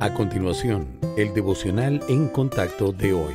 A continuación, el devocional en contacto de hoy.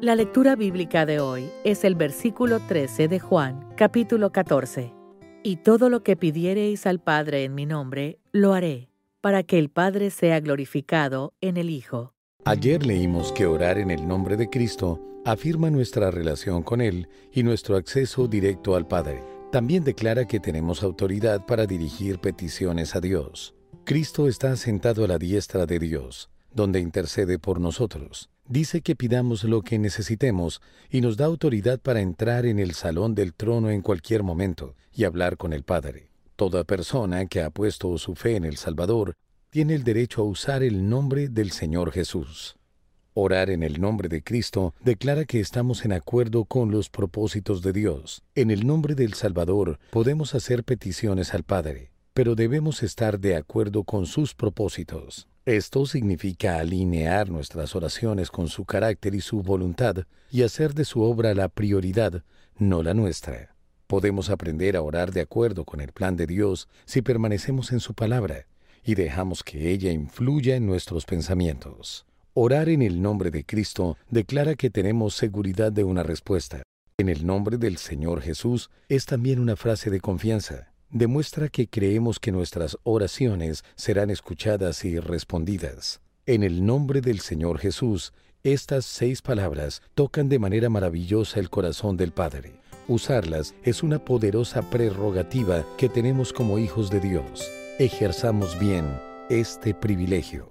La lectura bíblica de hoy es el versículo 13 de Juan, capítulo 14. Y todo lo que pidiereis al Padre en mi nombre, lo haré, para que el Padre sea glorificado en el Hijo. Ayer leímos que orar en el nombre de Cristo afirma nuestra relación con Él y nuestro acceso directo al Padre. También declara que tenemos autoridad para dirigir peticiones a Dios. Cristo está sentado a la diestra de Dios, donde intercede por nosotros. Dice que pidamos lo que necesitemos y nos da autoridad para entrar en el salón del trono en cualquier momento y hablar con el Padre. Toda persona que ha puesto su fe en el Salvador tiene el derecho a usar el nombre del Señor Jesús. Orar en el nombre de Cristo declara que estamos en acuerdo con los propósitos de Dios. En el nombre del Salvador podemos hacer peticiones al Padre pero debemos estar de acuerdo con sus propósitos. Esto significa alinear nuestras oraciones con su carácter y su voluntad y hacer de su obra la prioridad, no la nuestra. Podemos aprender a orar de acuerdo con el plan de Dios si permanecemos en su palabra y dejamos que ella influya en nuestros pensamientos. Orar en el nombre de Cristo declara que tenemos seguridad de una respuesta. En el nombre del Señor Jesús es también una frase de confianza demuestra que creemos que nuestras oraciones serán escuchadas y respondidas. En el nombre del Señor Jesús, estas seis palabras tocan de manera maravillosa el corazón del Padre. Usarlas es una poderosa prerrogativa que tenemos como hijos de Dios. Ejerzamos bien este privilegio.